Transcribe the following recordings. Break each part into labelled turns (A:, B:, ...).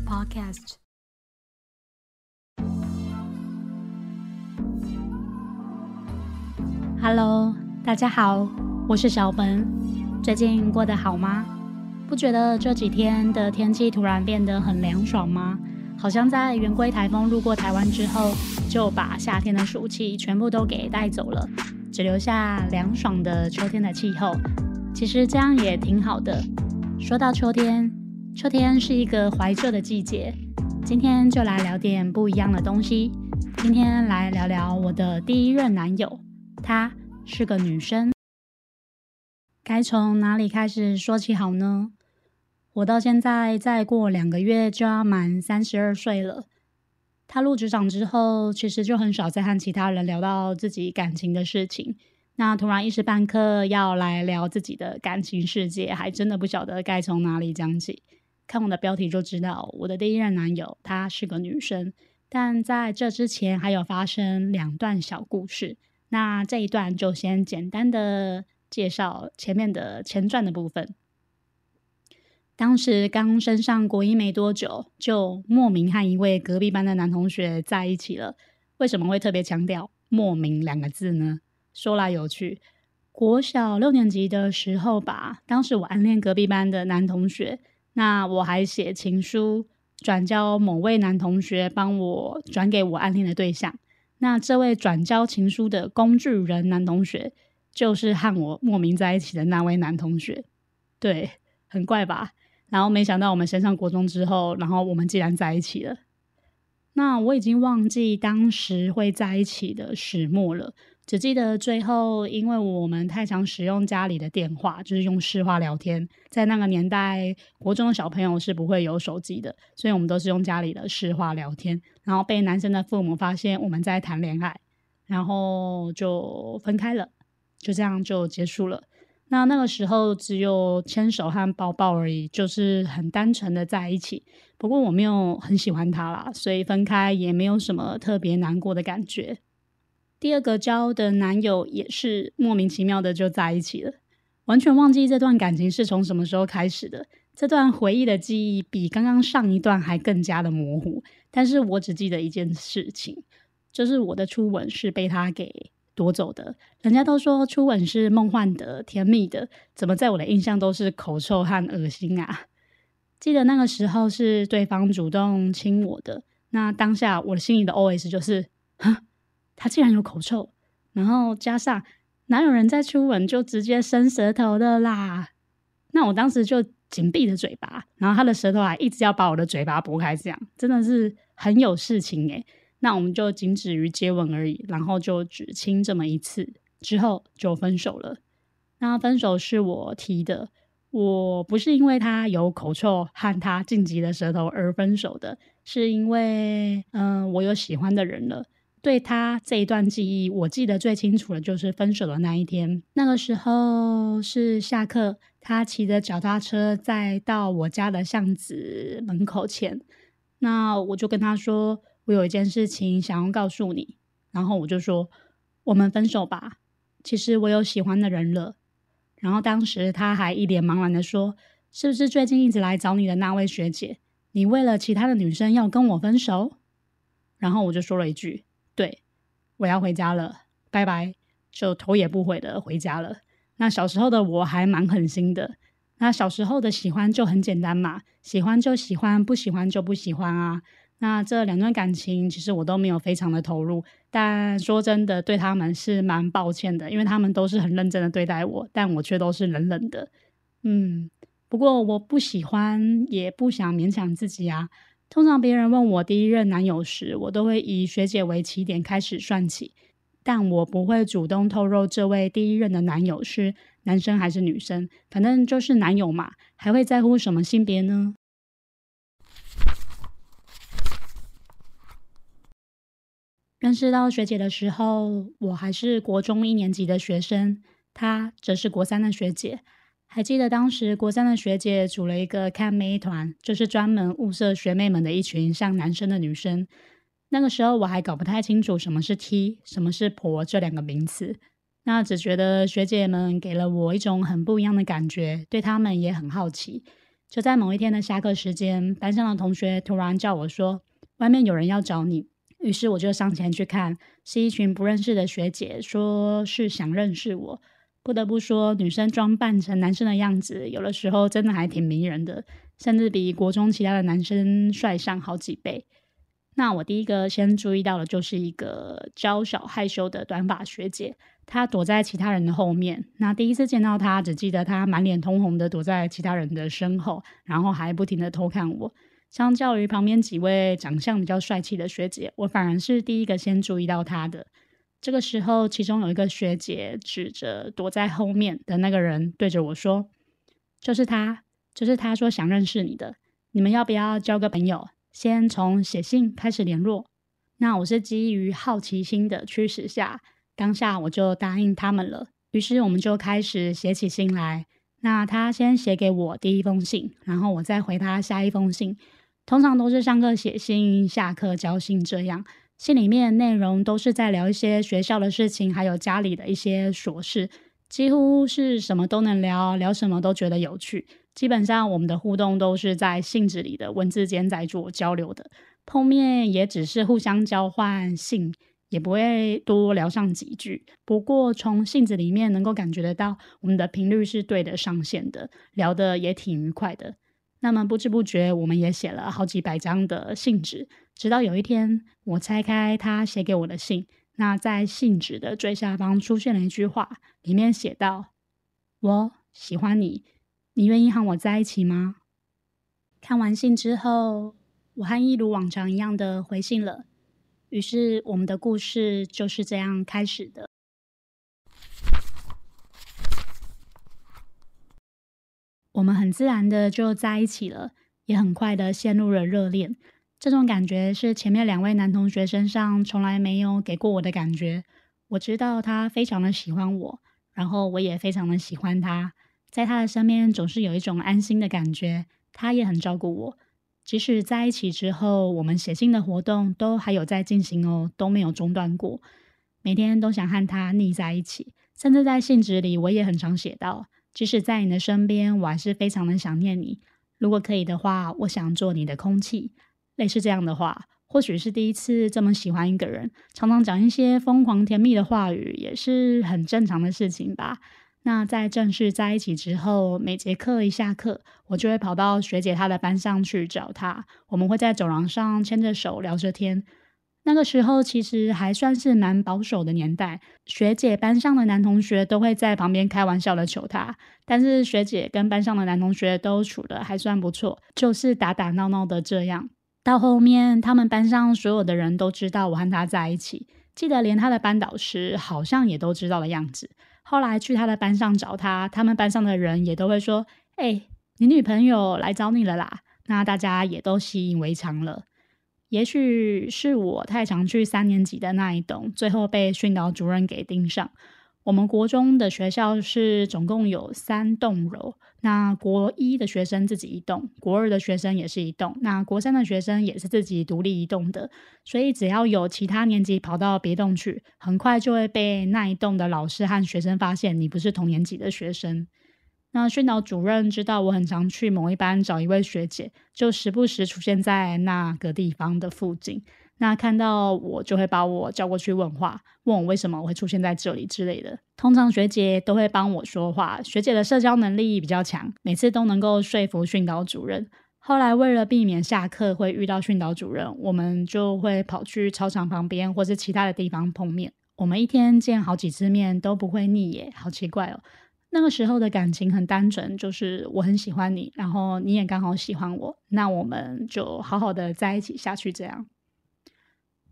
A: Podcast。Hello，大家好，我是小本。最近过得好吗？不觉得这几天的天气突然变得很凉爽吗？好像在圆规台风路过台湾之后，就把夏天的暑气全部都给带走了，只留下凉爽的秋天的气候。其实这样也挺好的。说到秋天，秋天是一个怀旧的季节。今天就来聊点不一样的东西。今天来聊聊我的第一任男友，她是个女生。该从哪里开始说起好呢？我到现在再过两个月就要满三十二岁了。他入职场之后，其实就很少再和其他人聊到自己感情的事情。那突然一时半刻要来聊自己的感情世界，还真的不晓得该从哪里讲起。看我的标题就知道，我的第一任男友她是个女生。但在这之前，还有发生两段小故事。那这一段就先简单的介绍前面的前传的部分。当时刚升上国一没多久，就莫名和一位隔壁班的男同学在一起了。为什么会特别强调“莫名”两个字呢？说来有趣，国小六年级的时候吧，当时我暗恋隔壁班的男同学，那我还写情书转交某位男同学，帮我转给我暗恋的对象。那这位转交情书的工具人男同学，就是和我莫名在一起的那位男同学。对，很怪吧？然后没想到我们升上国中之后，然后我们竟然在一起了。那我已经忘记当时会在一起的始末了，只记得最后，因为我们太常使用家里的电话，就是用市话聊天。在那个年代，国中的小朋友是不会有手机的，所以我们都是用家里的市话聊天。然后被男生的父母发现我们在谈恋爱，然后就分开了，就这样就结束了。那那个时候只有牵手和抱抱而已，就是很单纯的在一起。不过我没有很喜欢他啦，所以分开也没有什么特别难过的感觉。第二个交的男友也是莫名其妙的就在一起了，完全忘记这段感情是从什么时候开始的。这段回忆的记忆比刚刚上一段还更加的模糊，但是我只记得一件事情，就是我的初吻是被他给。夺走的，人家都说初吻是梦幻的、甜蜜的，怎么在我的印象都是口臭和恶心啊？记得那个时候是对方主动亲我的，那当下我的心里的 OS 就是：哈，他竟然有口臭，然后加上哪有人在初吻就直接伸舌头的啦？那我当时就紧闭着嘴巴，然后他的舌头还一直要把我的嘴巴拨开，这样真的是很有事情诶。那我们就仅止于接吻而已，然后就只亲这么一次，之后就分手了。那分手是我提的，我不是因为他有口臭和他晋级的舌头而分手的，是因为嗯，我有喜欢的人了。对他这一段记忆，我记得最清楚的就是分手的那一天。那个时候是下课，他骑着脚踏车在到我家的巷子门口前，那我就跟他说。我有一件事情想要告诉你，然后我就说我们分手吧。其实我有喜欢的人了。然后当时他还一脸茫然的说：“是不是最近一直来找你的那位学姐？你为了其他的女生要跟我分手？”然后我就说了一句：“，我要回家了，拜拜。”就头也不回的回家了。那小时候的我还蛮狠心的。那小时候的喜欢就很简单嘛，喜欢就喜欢，不喜欢就不喜欢啊。那这两段感情，其实我都没有非常的投入，但说真的，对他们是蛮抱歉的，因为他们都是很认真的对待我，但我却都是冷冷的。嗯，不过我不喜欢，也不想勉强自己啊。通常别人问我第一任男友时，我都会以学姐为起点开始算起，但我不会主动透露这位第一任的男友是男生还是女生，反正就是男友嘛，还会在乎什么性别呢？认识到学姐的时候，我还是国中一年级的学生，她则是国三的学姐。还记得当时国三的学姐组了一个看妹团，就是专门物色学妹们的一群像男生的女生。那个时候我还搞不太清楚什么是 T，什么是婆这两个名词，那只觉得学姐们给了我一种很不一样的感觉，对她们也很好奇。就在某一天的下课时间，班上的同学突然叫我说：“外面有人要找你。”于是我就上前去看，是一群不认识的学姐，说是想认识我。不得不说，女生装扮成男生的样子，有的时候真的还挺迷人的，甚至比国中其他的男生帅上好几倍。那我第一个先注意到的，就是一个娇小害羞的短发学姐，她躲在其他人的后面。那第一次见到她，只记得她满脸通红的躲在其他人的身后，然后还不停的偷看我。相较于旁边几位长相比较帅气的学姐，我反而是第一个先注意到她的。这个时候，其中有一个学姐指着躲在后面的那个人，对着我说：“就是他，就是他说想认识你的，你们要不要交个朋友？”先从写信开始联络，那我是基于好奇心的驱使下，当下我就答应他们了。于是我们就开始写起信来。那他先写给我第一封信，然后我再回他下一封信。通常都是上课写信，下课交信这样。信里面内容都是在聊一些学校的事情，还有家里的一些琐事，几乎是什么都能聊，聊什么都觉得有趣。基本上我们的互动都是在信纸里的文字间在做交流的，碰面也只是互相交换信，也不会多聊上几句。不过从信纸里面能够感觉得到，我们的频率是对得上线的，聊得也挺愉快的。那么不知不觉，我们也写了好几百张的信纸，直到有一天，我拆开他写给我的信，那在信纸的最下方出现了一句话，里面写道：“我喜欢你。”你愿意和我在一起吗？看完信之后，我和一如往常一样的回信了。于是，我们的故事就是这样开始的。我们很自然的就在一起了，也很快的陷入了热恋。这种感觉是前面两位男同学身上从来没有给过我的感觉。我知道他非常的喜欢我，然后我也非常的喜欢他。在他的身边总是有一种安心的感觉，他也很照顾我。即使在一起之后，我们写信的活动都还有在进行哦，都没有中断过。每天都想和他腻在一起，甚至在信纸里我也很常写到：即使在你的身边，我还是非常的想念你。如果可以的话，我想做你的空气。类似这样的话，或许是第一次这么喜欢一个人，常常讲一些疯狂甜蜜的话语，也是很正常的事情吧。那在正式在一起之后，每节课一下课，我就会跑到学姐她的班上去找她。我们会在走廊上牵着手聊着天。那个时候其实还算是蛮保守的年代，学姐班上的男同学都会在旁边开玩笑的求她，但是学姐跟班上的男同学都处的还算不错，就是打打闹闹的这样。到后面，他们班上所有的人都知道我和他在一起，记得连他的班导师好像也都知道的样子。后来去他的班上找他，他们班上的人也都会说：“哎，你女朋友来找你了啦。”那大家也都习以为常了。也许是我太常去三年级的那一栋，最后被训导主任给盯上。我们国中的学校是总共有三栋楼，那国一的学生自己一栋，国二的学生也是一栋，那国三的学生也是自己独立一栋的。所以只要有其他年级跑到别栋去，很快就会被那一栋的老师和学生发现你不是同年级的学生。那训导主任知道我很常去某一班找一位学姐，就时不时出现在那个地方的附近。那看到我就会把我叫过去问话，问我为什么我会出现在这里之类的。通常学姐都会帮我说话，学姐的社交能力比较强，每次都能够说服训导主任。后来为了避免下课会遇到训导主任，我们就会跑去操场旁边或是其他的地方碰面。我们一天见好几次面都不会腻耶，好奇怪哦。那个时候的感情很单纯，就是我很喜欢你，然后你也刚好喜欢我，那我们就好好的在一起下去这样。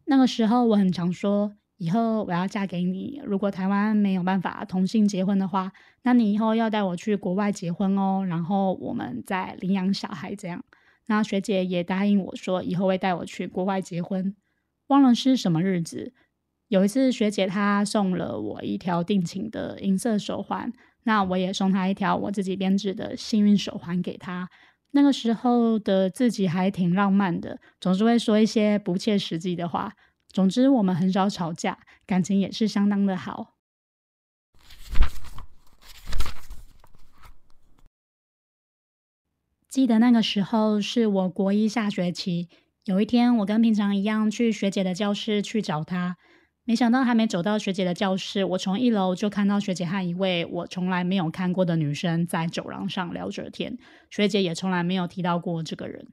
A: 那个时候，我很常说，以后我要嫁给你。如果台湾没有办法同性结婚的话，那你以后要带我去国外结婚哦，然后我们再领养小孩这样。那学姐也答应我说，以后会带我去国外结婚。忘了是什么日子，有一次学姐她送了我一条定情的银色手环，那我也送她一条我自己编织的幸运手环给她。那个时候的自己还挺浪漫的，总是会说一些不切实际的话。总之，我们很少吵架，感情也是相当的好。记得那个时候是我国一下学期，有一天我跟平常一样去学姐的教室去找她，没想到还没走到学姐的教室，我从一楼就看到学姐和一位我从来没有看过的女生在走廊上聊着天，学姐也从来没有提到过这个人。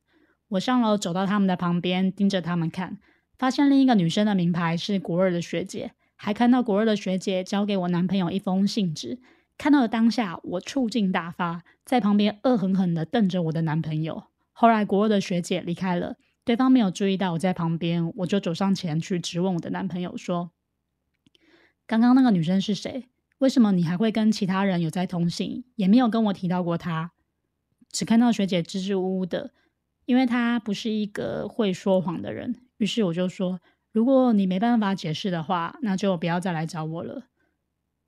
A: 我上楼走到他们的旁边，盯着他们看，发现另一个女生的名牌是国二的学姐，还看到国二的学姐交给我男朋友一封信纸。看到的当下，我醋劲大发，在旁边恶狠狠的瞪着我的男朋友。后来国二的学姐离开了，对方没有注意到我在旁边，我就走上前去质问我的男朋友说：“刚刚那个女生是谁？为什么你还会跟其他人有在通信，也没有跟我提到过她？只看到学姐支支吾吾的。”因为她不是一个会说谎的人，于是我就说：“如果你没办法解释的话，那就不要再来找我了。”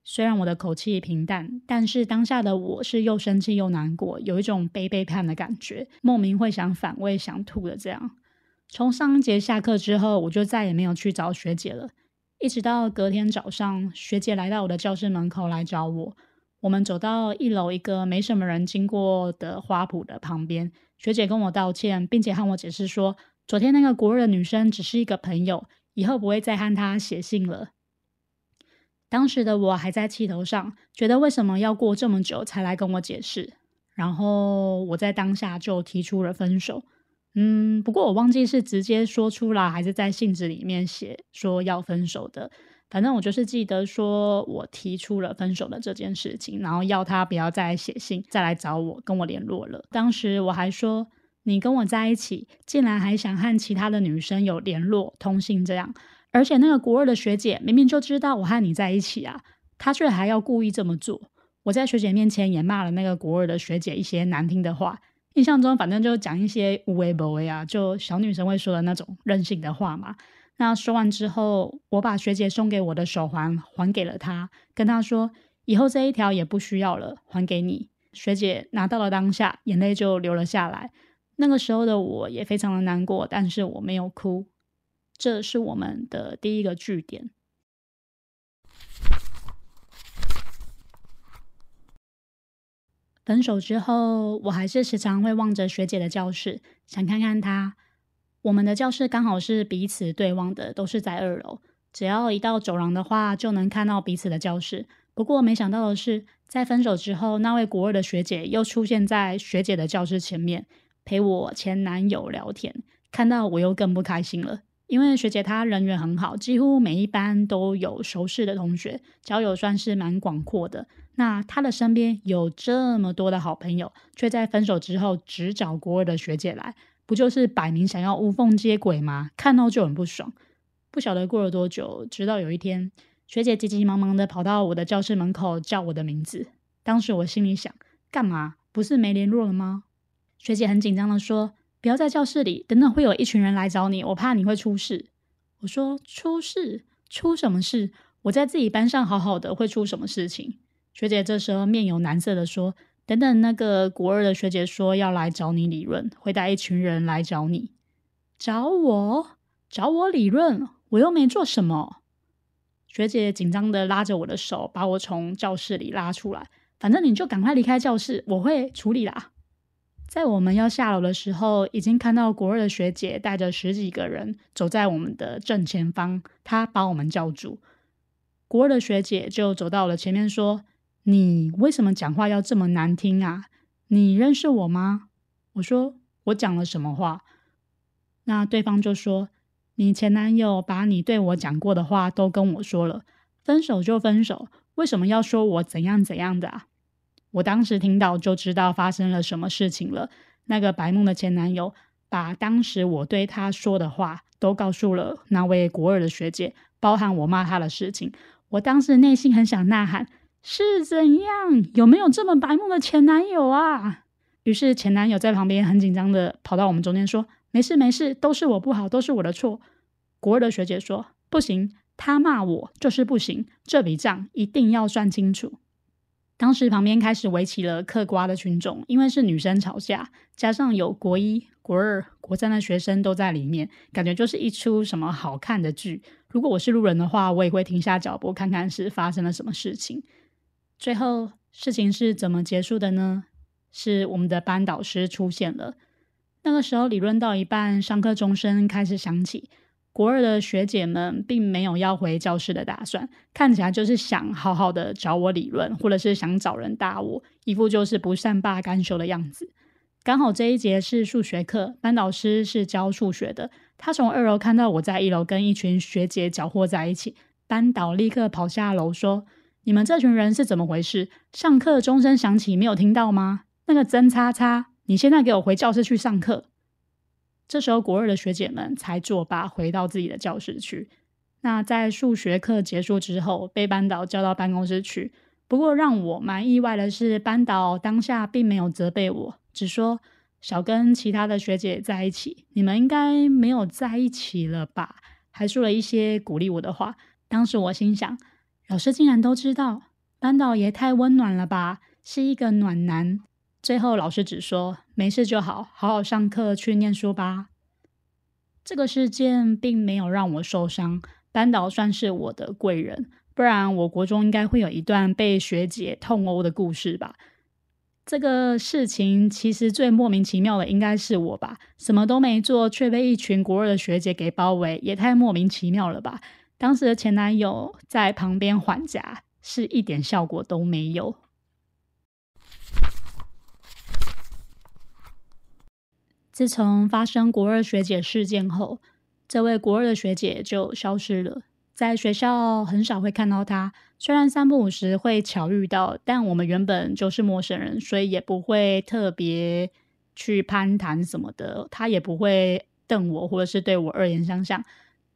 A: 虽然我的口气平淡，但是当下的我是又生气又难过，有一种被背叛的感觉，莫名会想反胃、想吐的这样。从上一节下课之后，我就再也没有去找学姐了。一直到隔天早上，学姐来到我的教室门口来找我。我们走到一楼一个没什么人经过的花圃的旁边，学姐跟我道歉，并且和我解释说，昨天那个国二的女生只是一个朋友，以后不会再和她写信了。当时的我还在气头上，觉得为什么要过这么久才来跟我解释？然后我在当下就提出了分手。嗯，不过我忘记是直接说出来，还是在信纸里面写说要分手的。反正我就是记得说，我提出了分手的这件事情，然后要他不要再写信，再来找我，跟我联络了。当时我还说，你跟我在一起，竟然还想和其他的女生有联络、通信这样，而且那个国二的学姐明明就知道我和你在一起啊，她却还要故意这么做。我在学姐面前也骂了那个国二的学姐一些难听的话，印象中反正就讲一些无为不为啊，就小女生会说的那种任性的话嘛。那说完之后，我把学姐送给我的手环还给了她，跟她说：“以后这一条也不需要了，还给你。”学姐拿到了当下，眼泪就流了下来。那个时候的我也非常的难过，但是我没有哭。这是我们的第一个据点。分手之后，我还是时常会望着学姐的教室，想看看她。我们的教室刚好是彼此对望的，都是在二楼。只要一到走廊的话，就能看到彼此的教室。不过没想到的是，在分手之后，那位国二的学姐又出现在学姐的教室前面，陪我前男友聊天。看到我又更不开心了，因为学姐她人缘很好，几乎每一班都有熟识的同学，交友算是蛮广阔的。那他的身边有这么多的好朋友，却在分手之后只找国二的学姐来。不就是摆明想要无缝接轨吗？看到就很不爽。不晓得过了多久，直到有一天，学姐急急忙忙的跑到我的教室门口叫我的名字。当时我心里想：干嘛？不是没联络了吗？学姐很紧张的说：“不要在教室里，等等会有一群人来找你，我怕你会出事。”我说：“出事？出什么事？我在自己班上好好的，会出什么事情？”学姐这时候面有难色的说。等等，那个国二的学姐说要来找你理论，会带一群人来找你，找我，找我理论，我又没做什么。学姐紧张的拉着我的手，把我从教室里拉出来。反正你就赶快离开教室，我会处理啦。在我们要下楼的时候，已经看到国二的学姐带着十几个人走在我们的正前方，她把我们叫住。国二的学姐就走到了前面说。你为什么讲话要这么难听啊？你认识我吗？我说我讲了什么话？那对方就说你前男友把你对我讲过的话都跟我说了，分手就分手，为什么要说我怎样怎样的啊？我当时听到就知道发生了什么事情了。那个白梦的前男友把当时我对他说的话都告诉了那位国二的学姐，包含我骂他的事情。我当时内心很想呐喊。是怎样？有没有这么白目的前男友啊？于是前男友在旁边很紧张的跑到我们中间说：“没事没事，都是我不好，都是我的错。”国二的学姐说：“不行，他骂我就是不行，这笔账一定要算清楚。”当时旁边开始围起了嗑瓜的群众，因为是女生吵架，加上有国一、国二、国三的学生都在里面，感觉就是一出什么好看的剧。如果我是路人的话，我也会停下脚步看看是发生了什么事情。最后事情是怎么结束的呢？是我们的班导师出现了。那个时候理论到一半，上课钟声开始响起。国二的学姐们并没有要回教室的打算，看起来就是想好好的找我理论，或者是想找人打我，一副就是不善罢甘休的样子。刚好这一节是数学课，班导师是教数学的，他从二楼看到我在一楼跟一群学姐搅和在一起，班导立刻跑下楼说：“你们这群人是怎么回事？上课钟声响起，没有听到吗？那个曾叉叉，你现在给我回教室去上课。”这时候，国二的学姐们才作罢，回到自己的教室去。那在数学课结束之后，被班导叫到办公室去。不过，让我蛮意外的是，班导当下并没有责备我，只说少跟其他的学姐在一起，你们应该没有在一起了吧？还说了一些鼓励我的话。当时我心想，老师竟然都知道，班导也太温暖了吧，是一个暖男。最后，老师只说没事就好，好好上课去念书吧。这个事件并没有让我受伤，班导算是我的贵人，不然我国中应该会有一段被学姐痛殴的故事吧。这个事情其实最莫名其妙的应该是我吧，什么都没做却被一群国二的学姐给包围，也太莫名其妙了吧。当时的前男友在旁边缓颊，是一点效果都没有。自从发生国二学姐事件后，这位国二的学姐就消失了，在学校很少会看到她。虽然三不五时会巧遇到，但我们原本就是陌生人，所以也不会特别去攀谈什么的。她也不会瞪我，或者是对我恶言相向。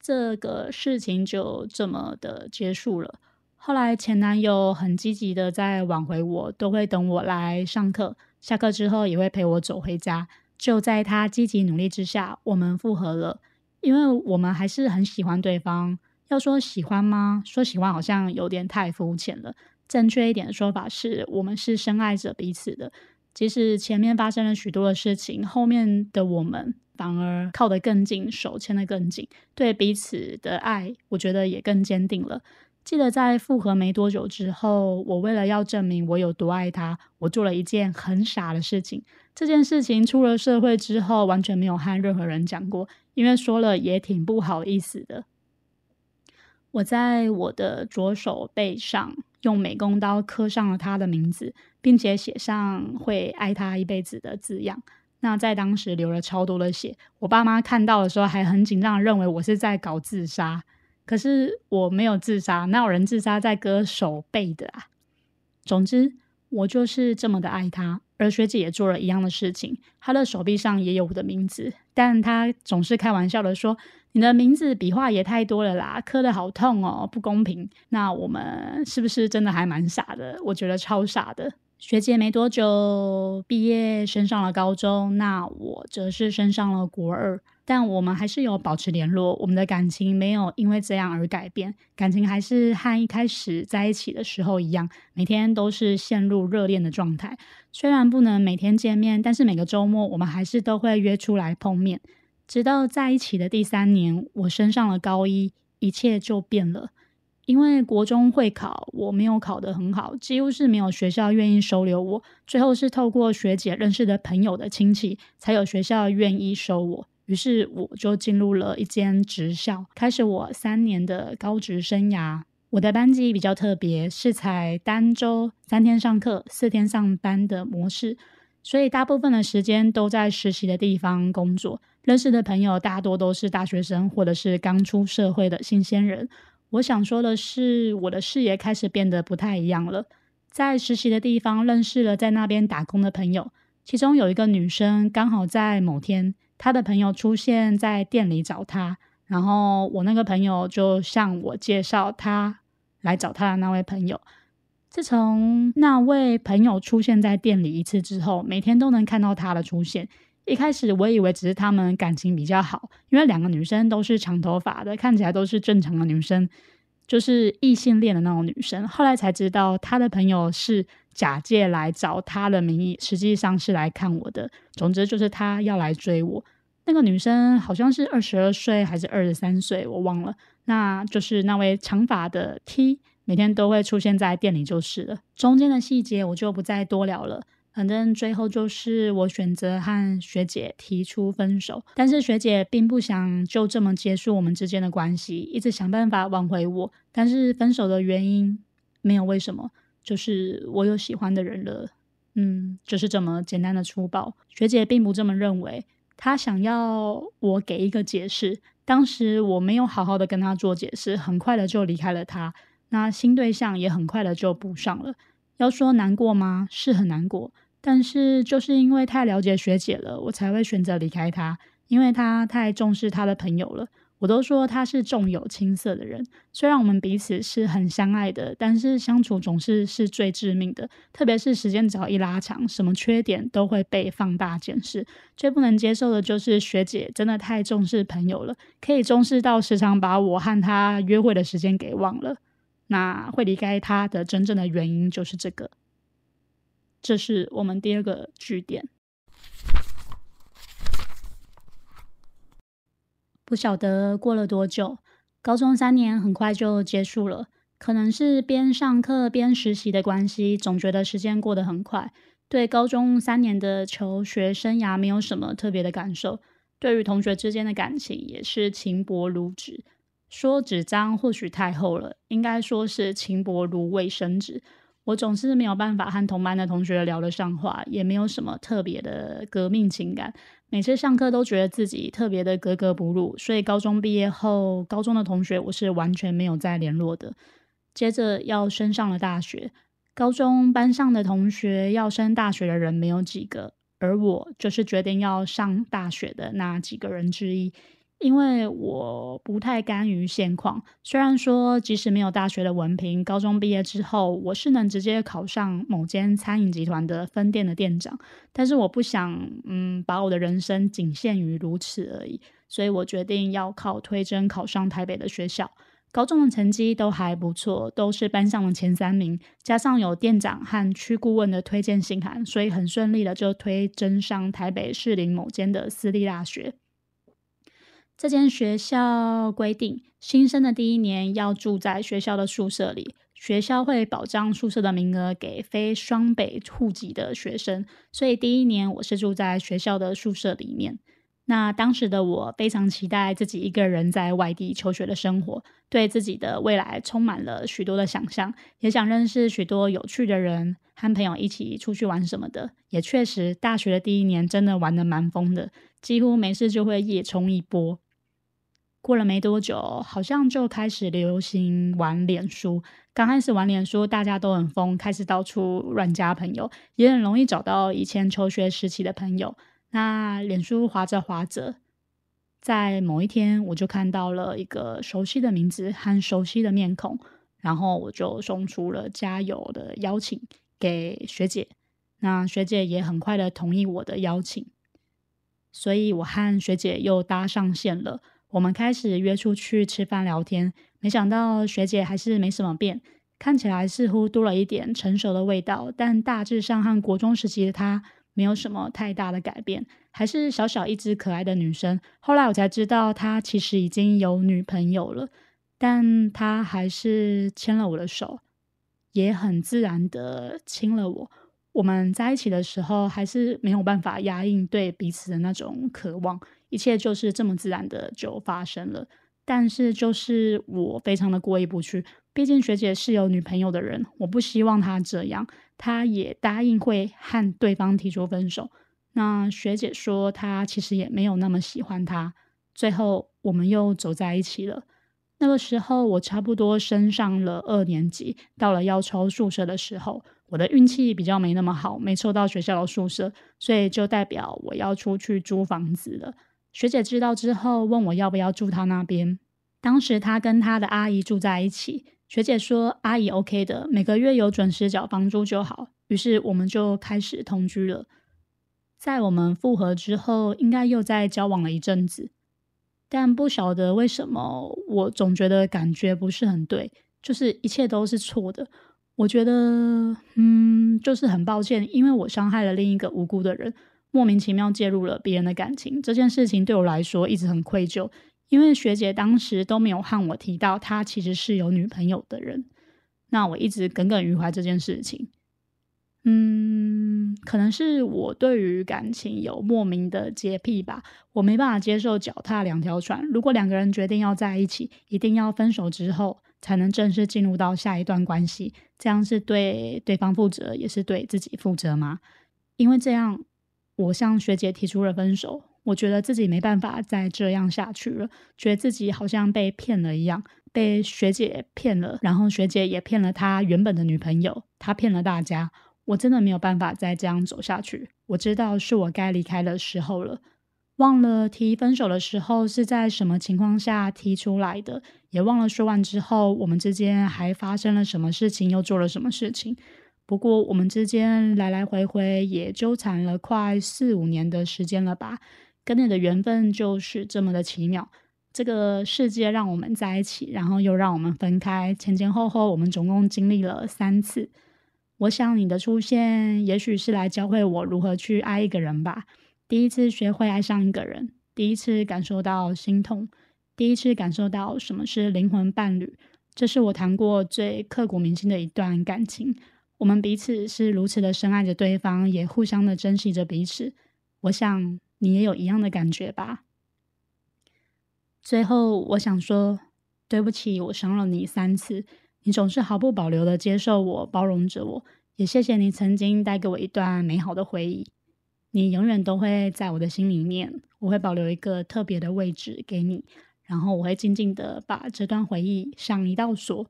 A: 这个事情就这么的结束了。后来前男友很积极的在挽回我，都会等我来上课，下课之后也会陪我走回家。就在他积极努力之下，我们复合了。因为我们还是很喜欢对方。要说喜欢吗？说喜欢好像有点太肤浅了。正确一点的说法是我们是深爱着彼此的。即使前面发生了许多的事情，后面的我们反而靠得更近，手牵得更紧，对彼此的爱，我觉得也更坚定了。记得在复合没多久之后，我为了要证明我有多爱他，我做了一件很傻的事情。这件事情出了社会之后，完全没有和任何人讲过，因为说了也挺不好意思的。我在我的左手背上用美工刀刻上了他的名字，并且写上“会爱他一辈子”的字样。那在当时流了超多的血，我爸妈看到的时候还很紧张，认为我是在搞自杀。可是我没有自杀，哪有人自杀在割手背的啊？总之，我就是这么的爱他。而学姐也做了一样的事情，她的手臂上也有我的名字，但她总是开玩笑的说：“你的名字笔画也太多了啦，刻的好痛哦，不公平。”那我们是不是真的还蛮傻的？我觉得超傻的。学姐没多久毕业，升上了高中，那我则是升上了国二。但我们还是有保持联络，我们的感情没有因为这样而改变，感情还是和一开始在一起的时候一样，每天都是陷入热恋的状态。虽然不能每天见面，但是每个周末我们还是都会约出来碰面。直到在一起的第三年，我升上了高一，一切就变了。因为国中会考我没有考得很好，几乎是没有学校愿意收留我。最后是透过学姐认识的朋友的亲戚，才有学校愿意收我。于是我就进入了一间职校，开始我三年的高职生涯。我的班级比较特别，是采单周三天上课、四天上班的模式，所以大部分的时间都在实习的地方工作。认识的朋友大多都是大学生或者是刚出社会的新鲜人。我想说的是，我的视野开始变得不太一样了。在实习的地方认识了在那边打工的朋友，其中有一个女生刚好在某天。她的朋友出现在店里找她，然后我那个朋友就向我介绍他来找他的那位朋友。自从那位朋友出现在店里一次之后，每天都能看到他的出现。一开始我以为只是他们感情比较好，因为两个女生都是长头发的，看起来都是正常的女生，就是异性恋的那种女生。后来才知道，他的朋友是。假借来找他的名义，实际上是来看我的。总之就是他要来追我。那个女生好像是二十二岁还是二十三岁，我忘了。那就是那位长发的 T，每天都会出现在店里就是了。中间的细节我就不再多聊了。反正最后就是我选择和学姐提出分手，但是学姐并不想就这么结束我们之间的关系，一直想办法挽回我。但是分手的原因没有为什么，就是我有喜欢的人了。嗯，就是这么简单的粗暴。学姐并不这么认为，她想要我给一个解释。当时我没有好好的跟她做解释，很快的就离开了她。那新对象也很快的就补上了。要说难过吗？是很难过。但是就是因为太了解学姐了，我才会选择离开她，因为她太重视她的朋友了。我都说她是重友轻色的人，虽然我们彼此是很相爱的，但是相处总是是最致命的。特别是时间只要一拉长，什么缺点都会被放大检视。最不能接受的就是学姐真的太重视朋友了，可以重视到时常把我和她约会的时间给忘了。那会离开她的真正的原因就是这个。这是我们第二个据点。不晓得过了多久，高中三年很快就结束了。可能是边上课边实习的关系，总觉得时间过得很快。对高中三年的求学生涯没有什么特别的感受。对于同学之间的感情，也是情薄如纸。说纸张或许太厚了，应该说是情薄如卫生纸。我总是没有办法和同班的同学聊得上话，也没有什么特别的革命情感。每次上课都觉得自己特别的格格不入，所以高中毕业后，高中的同学我是完全没有再联络的。接着要升上了大学，高中班上的同学要升大学的人没有几个，而我就是决定要上大学的那几个人之一。因为我不太甘于现况，虽然说即使没有大学的文凭，高中毕业之后我是能直接考上某间餐饮集团的分店的店长，但是我不想，嗯，把我的人生仅限于如此而已，所以我决定要靠推甄考上台北的学校。高中的成绩都还不错，都是班上的前三名，加上有店长和区顾问的推荐信函，所以很顺利的就推甄上台北市林某间的私立大学。这间学校规定，新生的第一年要住在学校的宿舍里，学校会保障宿舍的名额给非双北户籍的学生，所以第一年我是住在学校的宿舍里面。那当时的我非常期待自己一个人在外地求学的生活，对自己的未来充满了许多的想象，也想认识许多有趣的人，和朋友一起出去玩什么的。也确实，大学的第一年真的玩的蛮疯的，几乎没事就会夜冲一波。过了没多久，好像就开始流行玩脸书。刚开始玩脸书，大家都很疯，开始到处乱加朋友，也很容易找到以前求学时期的朋友。那脸书滑着滑着，在某一天，我就看到了一个熟悉的名字和熟悉的面孔，然后我就送出了加油的邀请给学姐。那学姐也很快的同意我的邀请，所以我和学姐又搭上线了。我们开始约出去吃饭聊天，没想到学姐还是没什么变，看起来似乎多了一点成熟的味道，但大致上和国中时期的她没有什么太大的改变，还是小小一只可爱的女生。后来我才知道，她其实已经有女朋友了，但她还是牵了我的手，也很自然的亲了我。我们在一起的时候，还是没有办法压抑对彼此的那种渴望。一切就是这么自然的就发生了，但是就是我非常的过意不去，毕竟学姐是有女朋友的人，我不希望她这样，她也答应会和对方提出分手。那学姐说她其实也没有那么喜欢他，最后我们又走在一起了。那个时候我差不多升上了二年级，到了要抽宿舍的时候，我的运气比较没那么好，没抽到学校的宿舍，所以就代表我要出去租房子了。学姐知道之后，问我要不要住她那边。当时她跟她的阿姨住在一起，学姐说阿姨 OK 的，每个月有准时缴房租就好。于是我们就开始同居了。在我们复合之后，应该又在交往了一阵子，但不晓得为什么，我总觉得感觉不是很对，就是一切都是错的。我觉得，嗯，就是很抱歉，因为我伤害了另一个无辜的人。莫名其妙介入了别人的感情，这件事情对我来说一直很愧疚，因为学姐当时都没有和我提到她其实是有女朋友的人，那我一直耿耿于怀这件事情。嗯，可能是我对于感情有莫名的洁癖吧，我没办法接受脚踏两条船。如果两个人决定要在一起，一定要分手之后才能正式进入到下一段关系，这样是对对方负责，也是对自己负责吗？因为这样，我向学姐提出了分手。我觉得自己没办法再这样下去了，觉得自己好像被骗了一样，被学姐骗了，然后学姐也骗了她原本的女朋友，她骗了大家。我真的没有办法再这样走下去。我知道是我该离开的时候了。忘了提分手的时候是在什么情况下提出来的，也忘了说完之后我们之间还发生了什么事情，又做了什么事情。不过我们之间来来回回也纠缠了快四五年的时间了吧？跟你的缘分就是这么的奇妙。这个世界让我们在一起，然后又让我们分开，前前后后我们总共经历了三次。我想你的出现，也许是来教会我如何去爱一个人吧。第一次学会爱上一个人，第一次感受到心痛，第一次感受到什么是灵魂伴侣。这是我谈过最刻骨铭心的一段感情。我们彼此是如此的深爱着对方，也互相的珍惜着彼此。我想你也有一样的感觉吧。最后，我想说，对不起，我伤了你三次。你总是毫不保留的接受我，包容着我，也谢谢你曾经带给我一段美好的回忆。你永远都会在我的心里面，我会保留一个特别的位置给你，然后我会静静的把这段回忆上一道锁，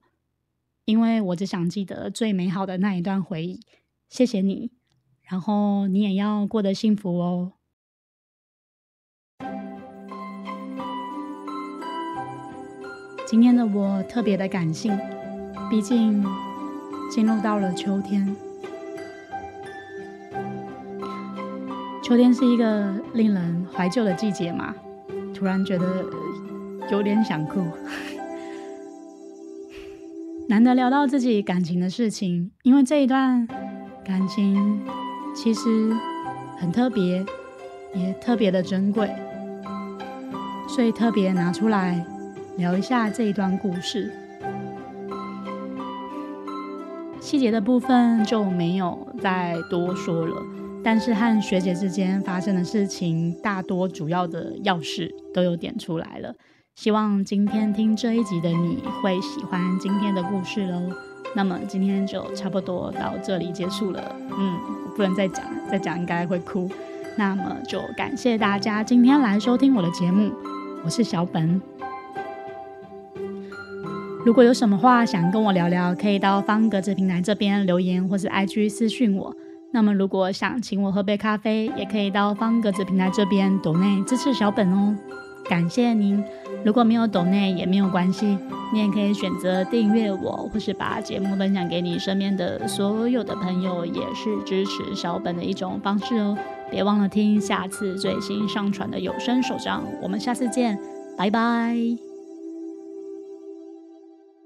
A: 因为我只想记得最美好的那一段回忆。谢谢你，然后你也要过得幸福哦。今天的我特别的感性。毕竟进入到了秋天，秋天是一个令人怀旧的季节嘛。突然觉得有点想哭。难得聊到自己感情的事情，因为这一段感情其实很特别，也特别的珍贵，所以特别拿出来聊一下这一段故事。细节的部分就没有再多说了，但是和学姐之间发生的事情，大多主要的要事都有点出来了。希望今天听这一集的你会喜欢今天的故事喽。那么今天就差不多到这里结束了。嗯，我不能再讲，再讲应该会哭。那么就感谢大家今天来收听我的节目，我是小本。如果有什么话想跟我聊聊，可以到方格子平台这边留言，或是 IG 私讯我。那么，如果想请我喝杯咖啡，也可以到方格子平台这边抖内支持小本哦。感谢您。如果没有抖内也没有关系，你也可以选择订阅我，或是把节目分享给你身边的所有的朋友，也是支持小本的一种方式哦。别忘了听下次最新上传的有声手账。我们下次见，拜拜。